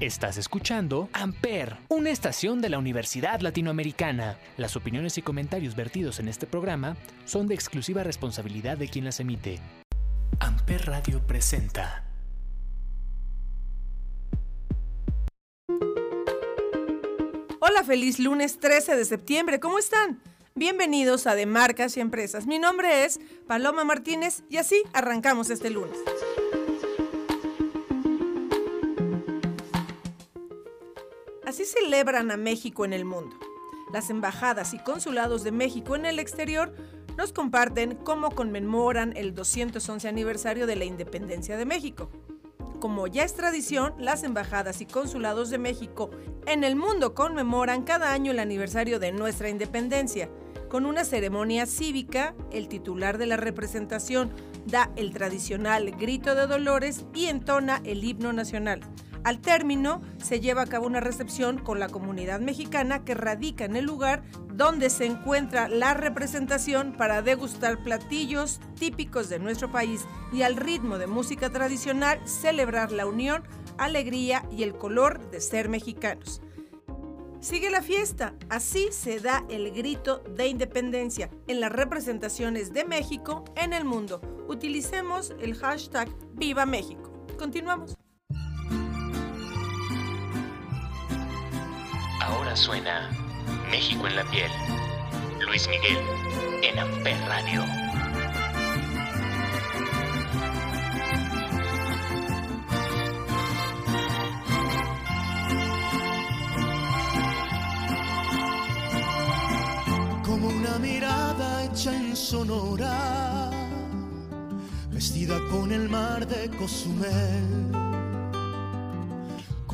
Estás escuchando Amper, una estación de la Universidad Latinoamericana. Las opiniones y comentarios vertidos en este programa son de exclusiva responsabilidad de quien las emite. Amper Radio presenta. Hola, feliz lunes 13 de septiembre, ¿cómo están? Bienvenidos a De Marcas y Empresas. Mi nombre es Paloma Martínez y así arrancamos este lunes. Así celebran a México en el mundo. Las embajadas y consulados de México en el exterior nos comparten cómo conmemoran el 211 aniversario de la independencia de México. Como ya es tradición, las embajadas y consulados de México en el mundo conmemoran cada año el aniversario de nuestra independencia. Con una ceremonia cívica, el titular de la representación da el tradicional grito de dolores y entona el himno nacional. Al término, se lleva a cabo una recepción con la comunidad mexicana que radica en el lugar donde se encuentra la representación para degustar platillos típicos de nuestro país y al ritmo de música tradicional celebrar la unión, alegría y el color de ser mexicanos. Sigue la fiesta, así se da el grito de independencia en las representaciones de México en el mundo. Utilicemos el hashtag Viva México. Continuamos. Ahora suena México en la piel. Luis Miguel en Amper Radio. Como una mirada hecha en Sonora, vestida con el mar de Cozumel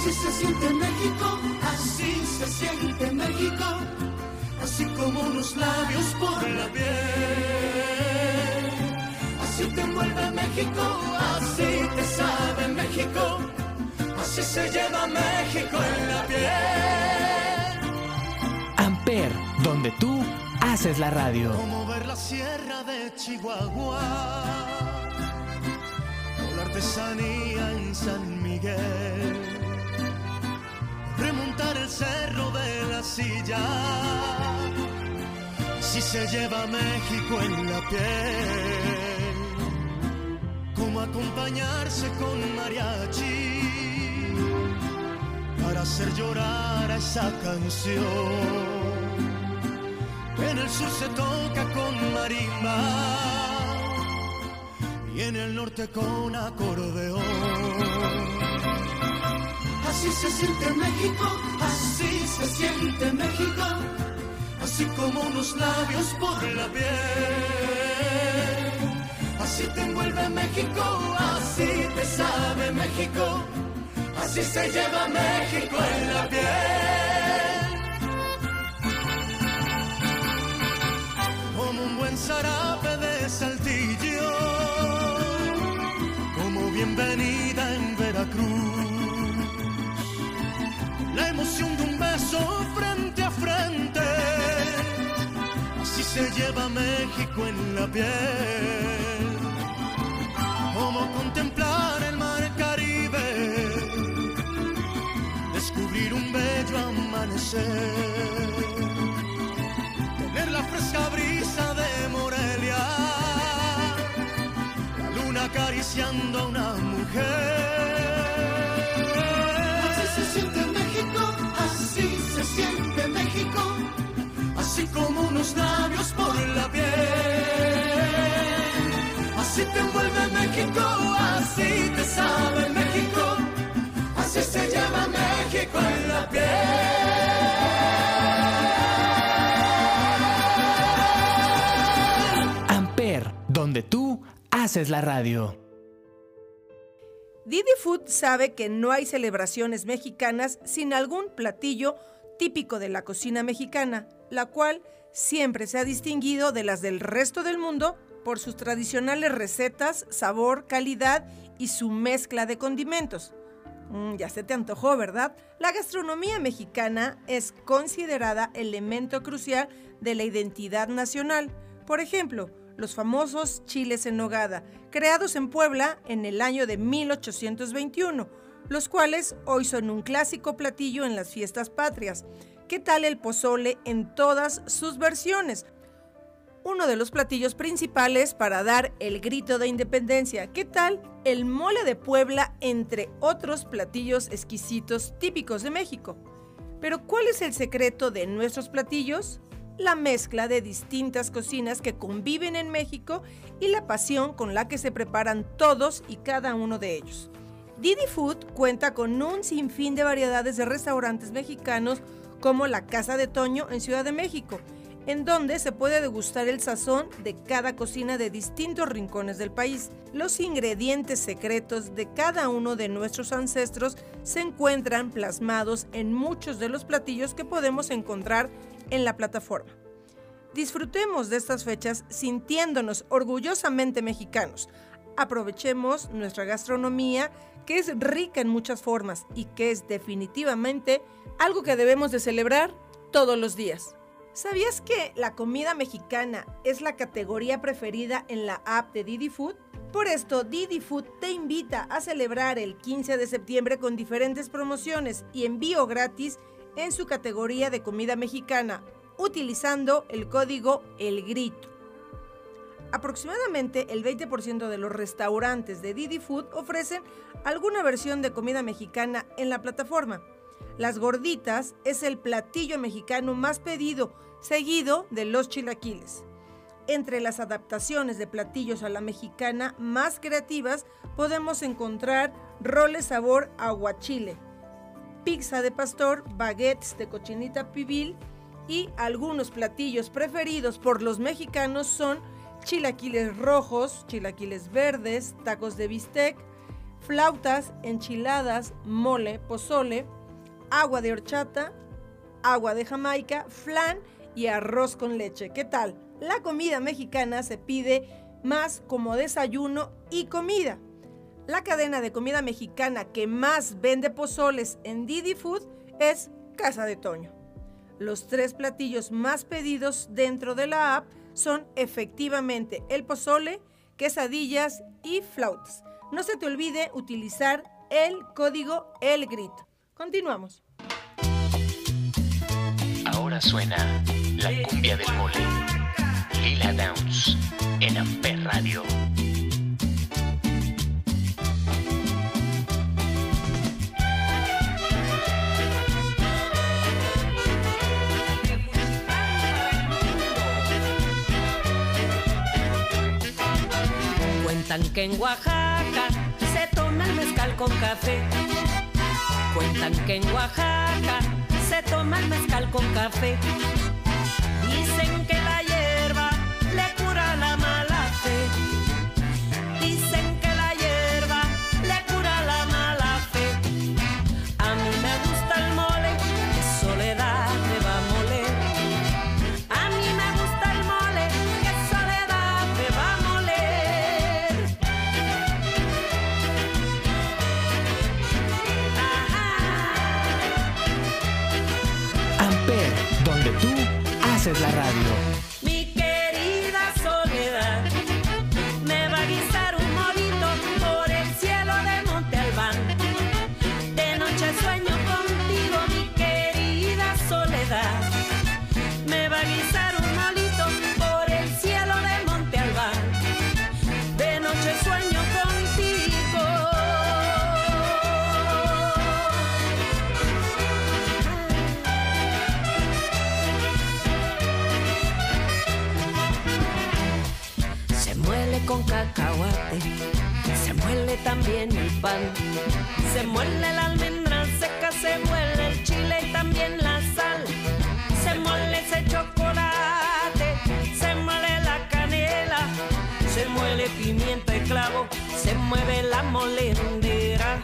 Así se siente México, así se siente México, así como unos labios por la piel. Así te envuelve México, así te sabe México, así se lleva México en la piel. Amper, donde tú haces la radio. Como ver la sierra de Chihuahua, o la artesanía en San Miguel remontar el cerro de la silla. Si se lleva México en la piel, como acompañarse con mariachi para hacer llorar a esa canción. En el sur se toca con marimba y en el norte con acordeón. Así se siente México, así se siente México, así como unos labios por la piel. Así te envuelve México, así te sabe México, así se lleva México en la piel. Como un buen zarape de saltillo, como bienvenida emoción de un beso frente a frente. Así se lleva México en la piel. Como contemplar el mar Caribe, descubrir un bello amanecer, tener la fresca brisa de Morelia, la luna acariciando a una mujer. México, así te sabe México, así se llama México en la piel. Amper, donde tú haces la radio. Didi Food sabe que no hay celebraciones mexicanas sin algún platillo típico de la cocina mexicana, la cual siempre se ha distinguido de las del resto del mundo por sus tradicionales recetas, sabor, calidad y su mezcla de condimentos. Mm, ya se te antojó, ¿verdad? La gastronomía mexicana es considerada elemento crucial de la identidad nacional. Por ejemplo, los famosos chiles en nogada, creados en Puebla en el año de 1821, los cuales hoy son un clásico platillo en las fiestas patrias. ¿Qué tal el pozole en todas sus versiones? Uno de los platillos principales para dar el grito de independencia. ¿Qué tal el mole de Puebla entre otros platillos exquisitos típicos de México? Pero ¿cuál es el secreto de nuestros platillos? La mezcla de distintas cocinas que conviven en México y la pasión con la que se preparan todos y cada uno de ellos. Didi Food cuenta con un sinfín de variedades de restaurantes mexicanos como la Casa de Toño en Ciudad de México, en donde se puede degustar el sazón de cada cocina de distintos rincones del país. Los ingredientes secretos de cada uno de nuestros ancestros se encuentran plasmados en muchos de los platillos que podemos encontrar en la plataforma. Disfrutemos de estas fechas sintiéndonos orgullosamente mexicanos. Aprovechemos nuestra gastronomía que es rica en muchas formas y que es definitivamente algo que debemos de celebrar todos los días. ¿Sabías que la comida mexicana es la categoría preferida en la app de Didi Food? Por esto, Didi Food te invita a celebrar el 15 de septiembre con diferentes promociones y envío gratis en su categoría de comida mexicana, utilizando el código El Grito. Aproximadamente el 20% de los restaurantes de Didi Food ofrecen alguna versión de comida mexicana en la plataforma. Las gorditas es el platillo mexicano más pedido, seguido de los chilaquiles. Entre las adaptaciones de platillos a la mexicana más creativas podemos encontrar roles sabor aguachile, pizza de pastor, baguettes de cochinita pibil y algunos platillos preferidos por los mexicanos son chilaquiles rojos, chilaquiles verdes, tacos de bistec, flautas, enchiladas, mole, pozole, agua de horchata, agua de Jamaica, flan y arroz con leche. ¿Qué tal? La comida mexicana se pide más como desayuno y comida. La cadena de comida mexicana que más vende pozoles en Didi Food es Casa de Toño. Los tres platillos más pedidos dentro de la app son efectivamente el pozole, quesadillas y flautas. No se te olvide utilizar el código El Grito. Continuamos. Ahora suena la cumbia del mole. Lila Downs en Amper Radio. Cuentan que en Oaxaca se toma el mezcal con café. Cuentan que en Oaxaca se toma el mezcal con café. Haces la radio. Se muele la almendra seca, se muele el chile y también la sal, se muele ese chocolate, se muele la canela, se muele pimienta y clavo, se mueve la molendera.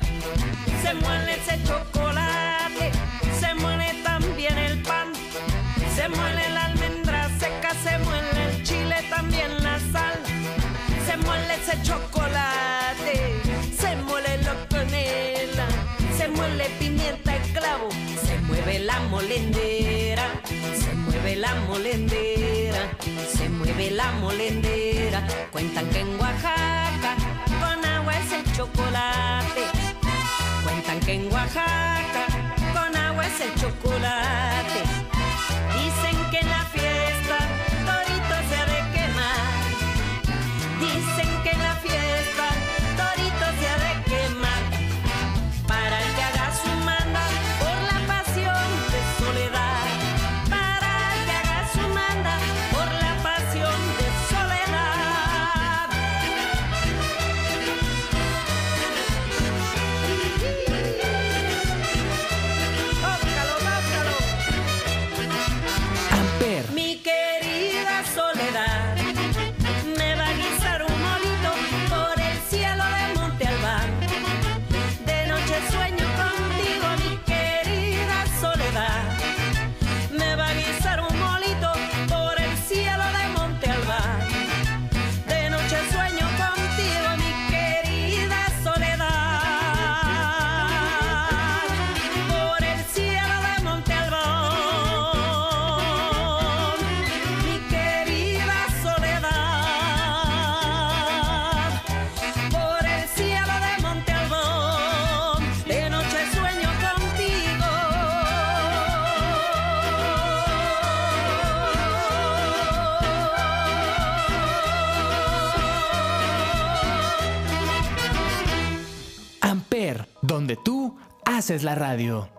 se muele ese chocolate, se muele también el pan, se muele la almendra seca, se muele el chile, también la sal, se muele ese chocolate, la molendera, se mueve la molendera, se mueve la molendera, cuentan que en Oaxaca con agua es el chocolate. Cuentan que en Oaxaca con agua es el chocolate. Haces la radio.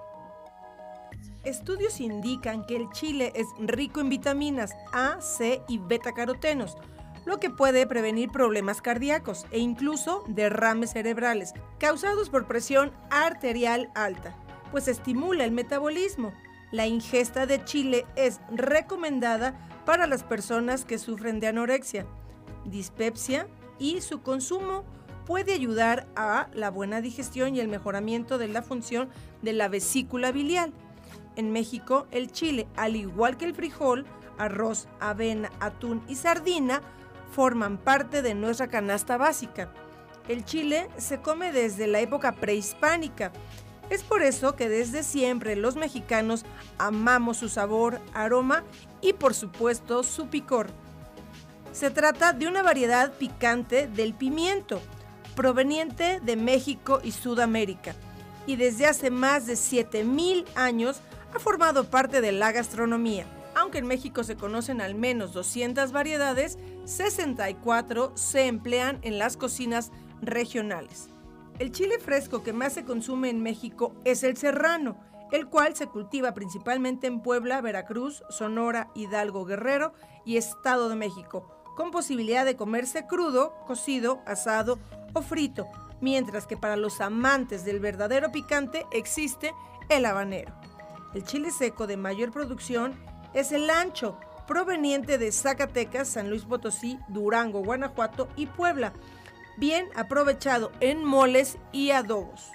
Estudios indican que el chile es rico en vitaminas A, C y beta-carotenos, lo que puede prevenir problemas cardíacos e incluso derrames cerebrales causados por presión arterial alta, pues estimula el metabolismo. La ingesta de chile es recomendada para las personas que sufren de anorexia, dispepsia y su consumo puede ayudar a la buena digestión y el mejoramiento de la función de la vesícula biliar. En México, el chile, al igual que el frijol, arroz, avena, atún y sardina, forman parte de nuestra canasta básica. El chile se come desde la época prehispánica. Es por eso que desde siempre los mexicanos amamos su sabor, aroma y por supuesto su picor. Se trata de una variedad picante del pimiento, proveniente de México y Sudamérica, y desde hace más de 7000 años ha formado parte de la gastronomía. Aunque en México se conocen al menos 200 variedades, 64 se emplean en las cocinas regionales. El chile fresco que más se consume en México es el serrano, el cual se cultiva principalmente en Puebla, Veracruz, Sonora, Hidalgo, Guerrero y Estado de México, con posibilidad de comerse crudo, cocido, asado o frito, mientras que para los amantes del verdadero picante existe el habanero. El chile seco de mayor producción es el ancho, proveniente de Zacatecas, San Luis Potosí, Durango, Guanajuato y Puebla, bien aprovechado en moles y adobos.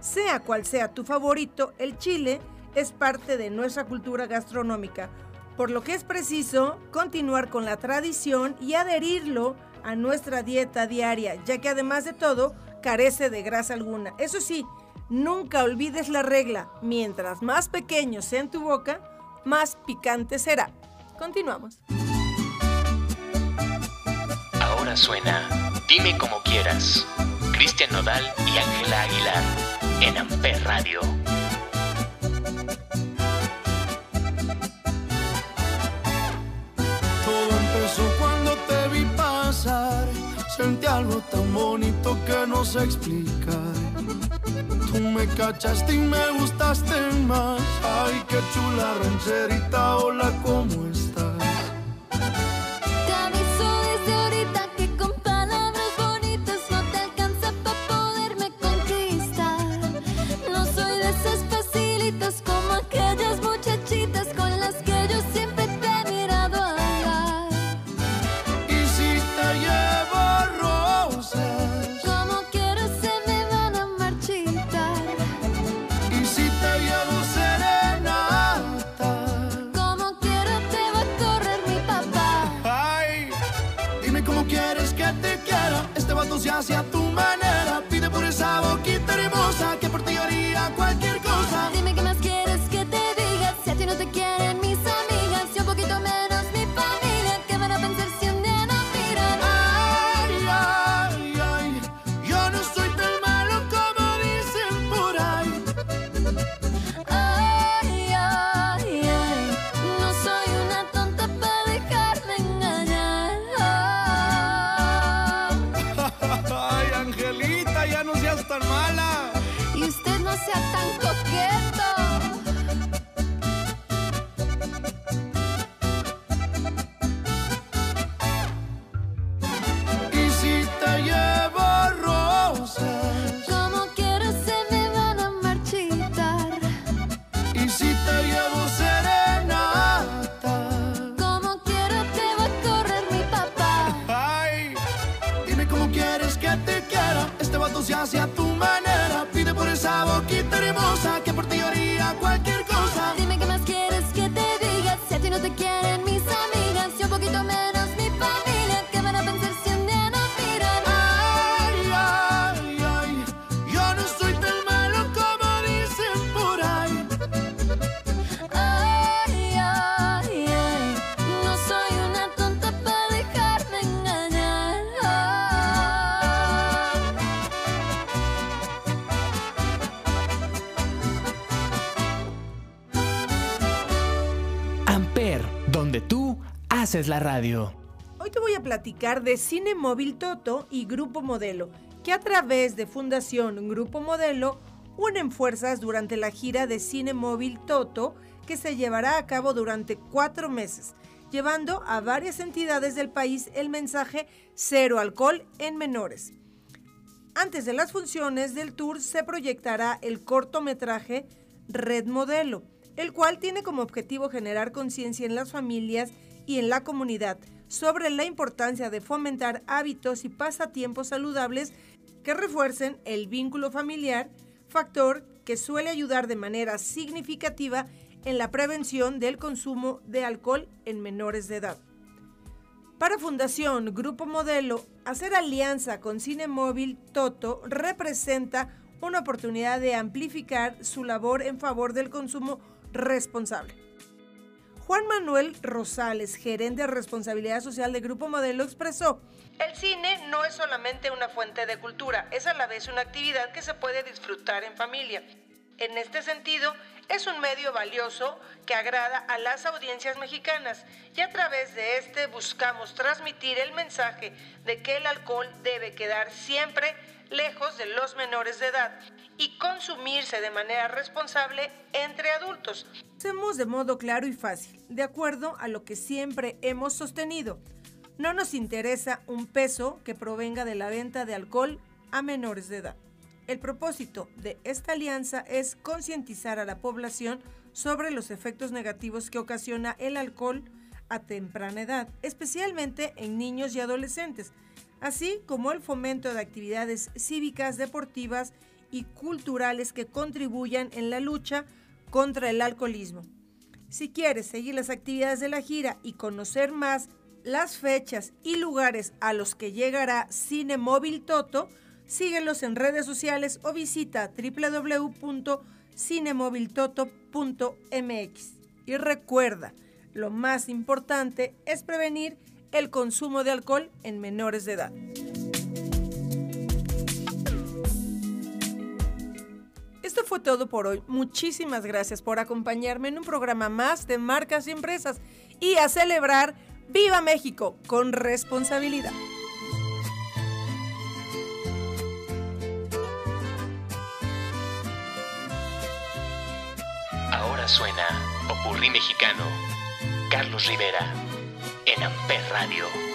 Sea cual sea tu favorito, el chile es parte de nuestra cultura gastronómica, por lo que es preciso continuar con la tradición y adherirlo a nuestra dieta diaria, ya que además de todo carece de grasa alguna. Eso sí, nunca olvides la regla, mientras más pequeño sea en tu boca, más picante será. Continuamos. Ahora suena Dime como quieras. Cristian Nodal y Ángela Aguilar en Amper Radio. No explicar. Tú me cachaste y me gustaste más. Ay, qué chula rancherita, hola, ¿cómo Dime cómo quieres que te quiera. Este vato se hace a tu manera. Pide por esa boquita hermosa que por ti haría cualquier cosa. Dime que me si te llevo serenata. Como quiero te va a correr mi papá. Ay, dime cómo quieres que te quiera. Este vato se hace a tu manera. Pide por esa boquita hermosa que por ti haría cualquier haces la radio. Hoy te voy a platicar de Cine Móvil Toto y Grupo Modelo, que a través de Fundación Grupo Modelo unen fuerzas durante la gira de Cine Móvil Toto que se llevará a cabo durante cuatro meses, llevando a varias entidades del país el mensaje cero alcohol en menores. Antes de las funciones del tour se proyectará el cortometraje Red Modelo, el cual tiene como objetivo generar conciencia en las familias y en la comunidad sobre la importancia de fomentar hábitos y pasatiempos saludables que refuercen el vínculo familiar, factor que suele ayudar de manera significativa en la prevención del consumo de alcohol en menores de edad. Para Fundación Grupo Modelo, hacer alianza con Cine Móvil Toto representa una oportunidad de amplificar su labor en favor del consumo responsable. Juan Manuel Rosales, gerente de responsabilidad social de Grupo Modelo, expresó, el cine no es solamente una fuente de cultura, es a la vez una actividad que se puede disfrutar en familia. En este sentido, es un medio valioso que agrada a las audiencias mexicanas y a través de este buscamos transmitir el mensaje de que el alcohol debe quedar siempre lejos de los menores de edad y consumirse de manera responsable entre adultos. Hacemos de modo claro y fácil, de acuerdo a lo que siempre hemos sostenido. No nos interesa un peso que provenga de la venta de alcohol a menores de edad. El propósito de esta alianza es concientizar a la población sobre los efectos negativos que ocasiona el alcohol a temprana edad, especialmente en niños y adolescentes, así como el fomento de actividades cívicas, deportivas y culturales que contribuyan en la lucha contra el alcoholismo. Si quieres seguir las actividades de la gira y conocer más las fechas y lugares a los que llegará Cine Móvil Toto, síguelos en redes sociales o visita www.cinemoviltoto.mx. Y recuerda, lo más importante es prevenir el consumo de alcohol en menores de edad. Fue todo por hoy. Muchísimas gracias por acompañarme en un programa más de marcas y empresas y a celebrar Viva México con responsabilidad. Ahora suena Popurrí Mexicano. Carlos Rivera en Amper Radio.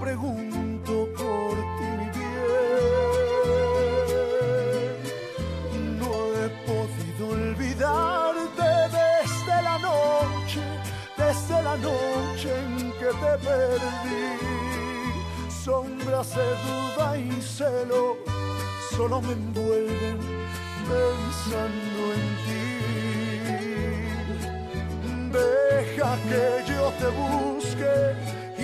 pregunto por ti, mi bien. No he podido olvidarte desde la noche, desde la noche en que te perdí. Sombras de duda y celo solo me envuelven pensando en ti. Deja que yo te busque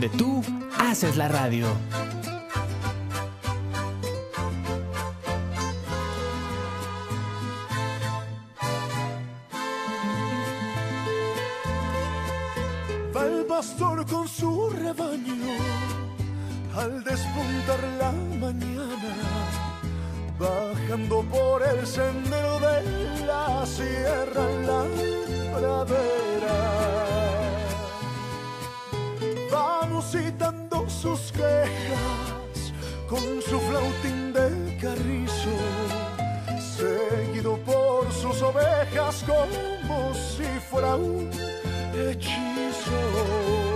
donde tú haces la radio. Va el pastor con su rebaño al despuntar la mañana, bajando por el sendero de la sierra la pradera. Va musitando sus quejas con su flautín de carrizo, seguido por sus ovejas como si fuera un hechizo.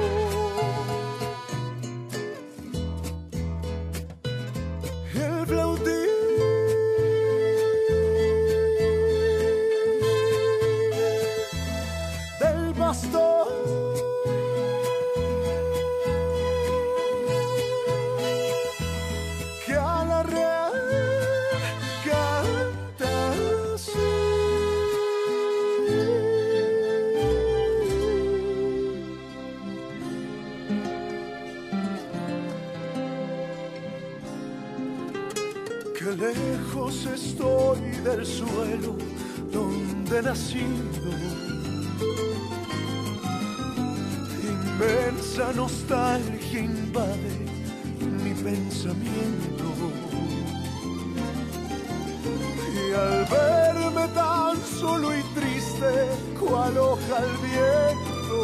Lejos estoy del suelo donde he nacido. Inmensa nostalgia invade mi pensamiento. Y al verme tan solo y triste, cual hoja al viento,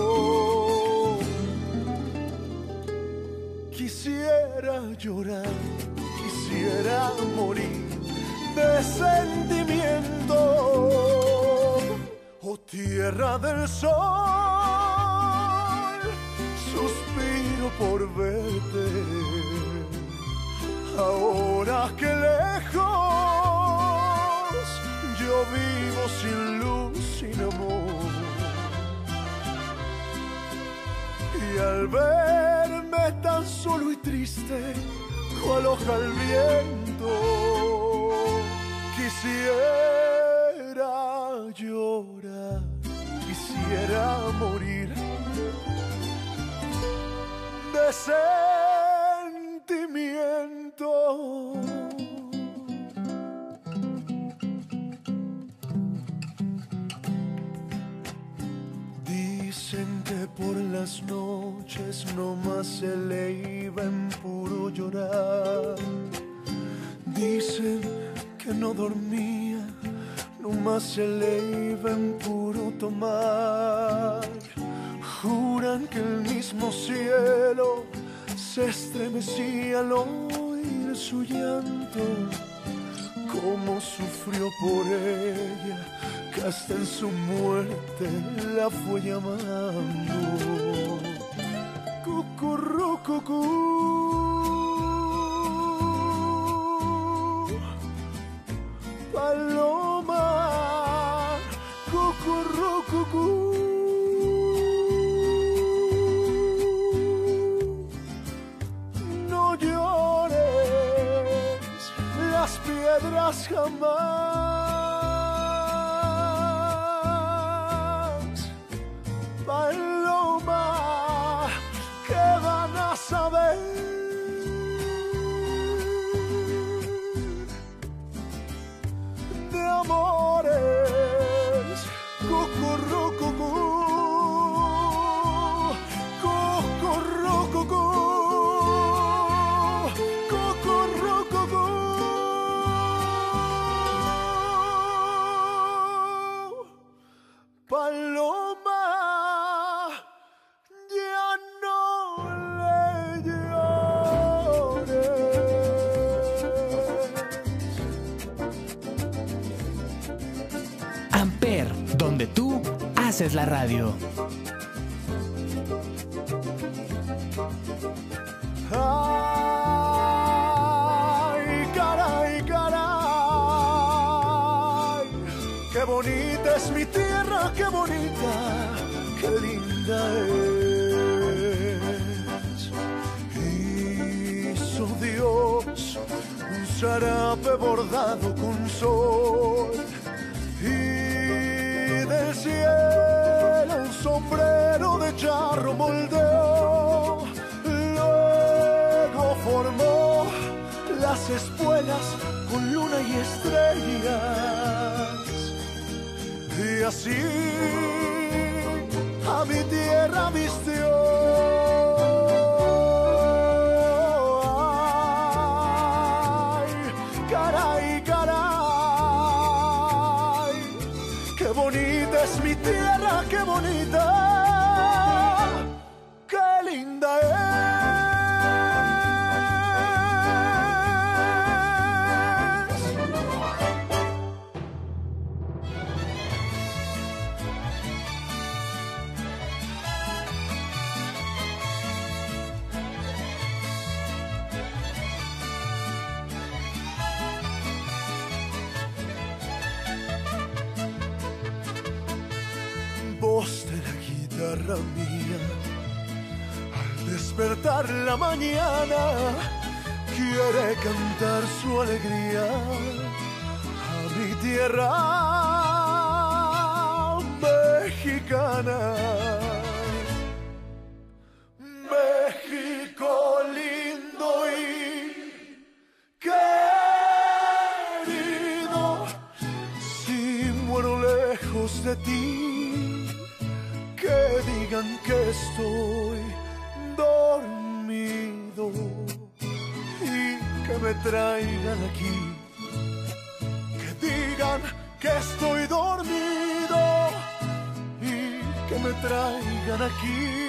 quisiera llorar, quisiera morir de sentimiento. Oh tierra del sol, suspiro por verte. Ahora que lejos yo vivo sin luz, sin amor. Y al verme tan solo y triste, cual hoja al viento, quisiera llorar, quisiera morir de sentimiento. Por las noches no más se le iba en puro llorar. Dicen que no dormía, no más se le iba en puro tomar. Juran que el mismo cielo se estremecía al oír su llanto cómo sufrió por ella, que en su muerte la fue llamando. Cucurru, cucú. Paloma, cucurru, cucú. No llores, las piedras jamás. La radio. Ay, caray, caray. Qué bonita es mi tierra, qué bonita, qué linda es. Hizo Dios un zarape bordado con sol y del cielo sombrero de charro moldeó. Luego formó las espuelas con luna y estrellas. Y así a mi tierra vistió. Mañana, quiere cantar su alegría a mi tierra mexicana. México lindo y querido, si muero lejos de ti, que digan que estoy dormido me traigan aquí. Que digan que estoy dormido y que me traigan aquí.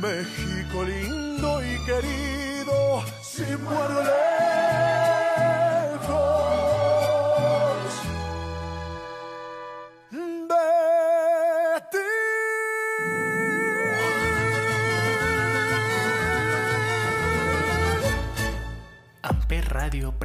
México lindo y querido, si muero